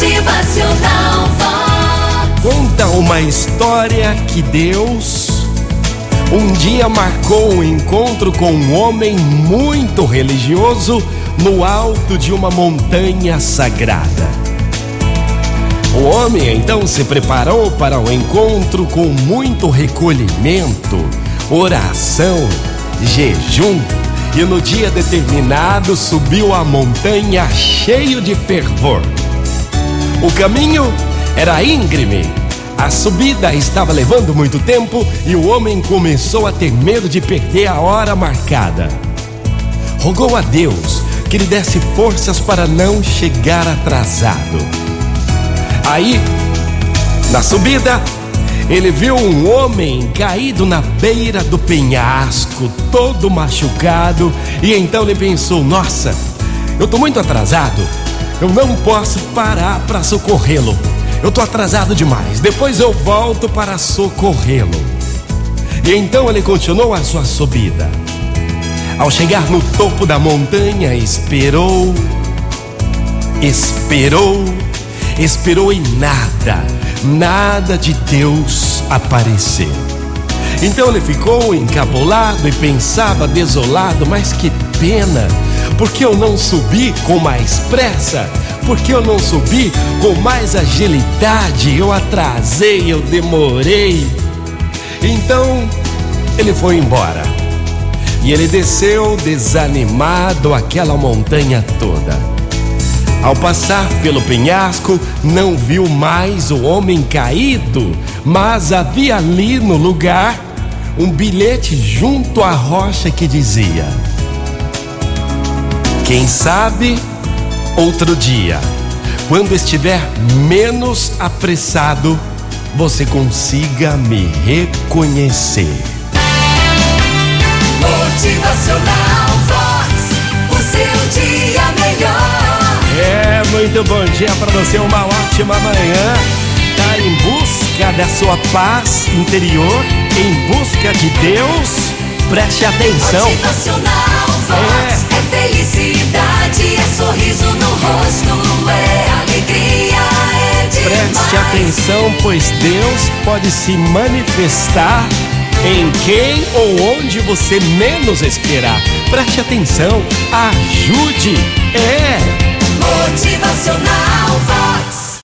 Motivacional Vox. Conta uma história que Deus um dia marcou um encontro com um homem muito religioso no alto de uma montanha sagrada. O homem então se preparou para o encontro com muito recolhimento, oração, jejum e no dia determinado subiu a montanha cheio de fervor. O caminho era íngreme, a subida estava levando muito tempo e o homem começou a ter medo de perder a hora marcada. Rogou a Deus que lhe desse forças para não chegar atrasado. Aí, na subida, ele viu um homem caído na beira do penhasco, todo machucado, e então ele pensou: Nossa, eu estou muito atrasado, eu não posso parar para socorrê-lo. Eu estou atrasado demais, depois eu volto para socorrê-lo. E então ele continuou a sua subida. Ao chegar no topo da montanha, esperou, esperou, esperou e nada nada de Deus apareceu. Então ele ficou encabulado e pensava desolado, mas que pena, porque eu não subi com mais pressa, porque eu não subi com mais agilidade, eu atrasei, eu demorei. Então ele foi embora e ele desceu desanimado aquela montanha toda. Ao passar pelo penhasco, não viu mais o homem caído, mas havia ali no lugar um bilhete junto à rocha que dizia: Quem sabe outro dia, quando estiver menos apressado, você consiga me reconhecer. Motivacional Vox, o seu dia melhor. É, muito bom dia para você, uma ótima manhã. Tá em busca da sua paz interior, em busca de Deus. Preste atenção. Motivacional Vox é. Atenção, pois Deus pode se manifestar em quem ou onde você menos esperar. Preste atenção, ajude, é. Motivacional Vox.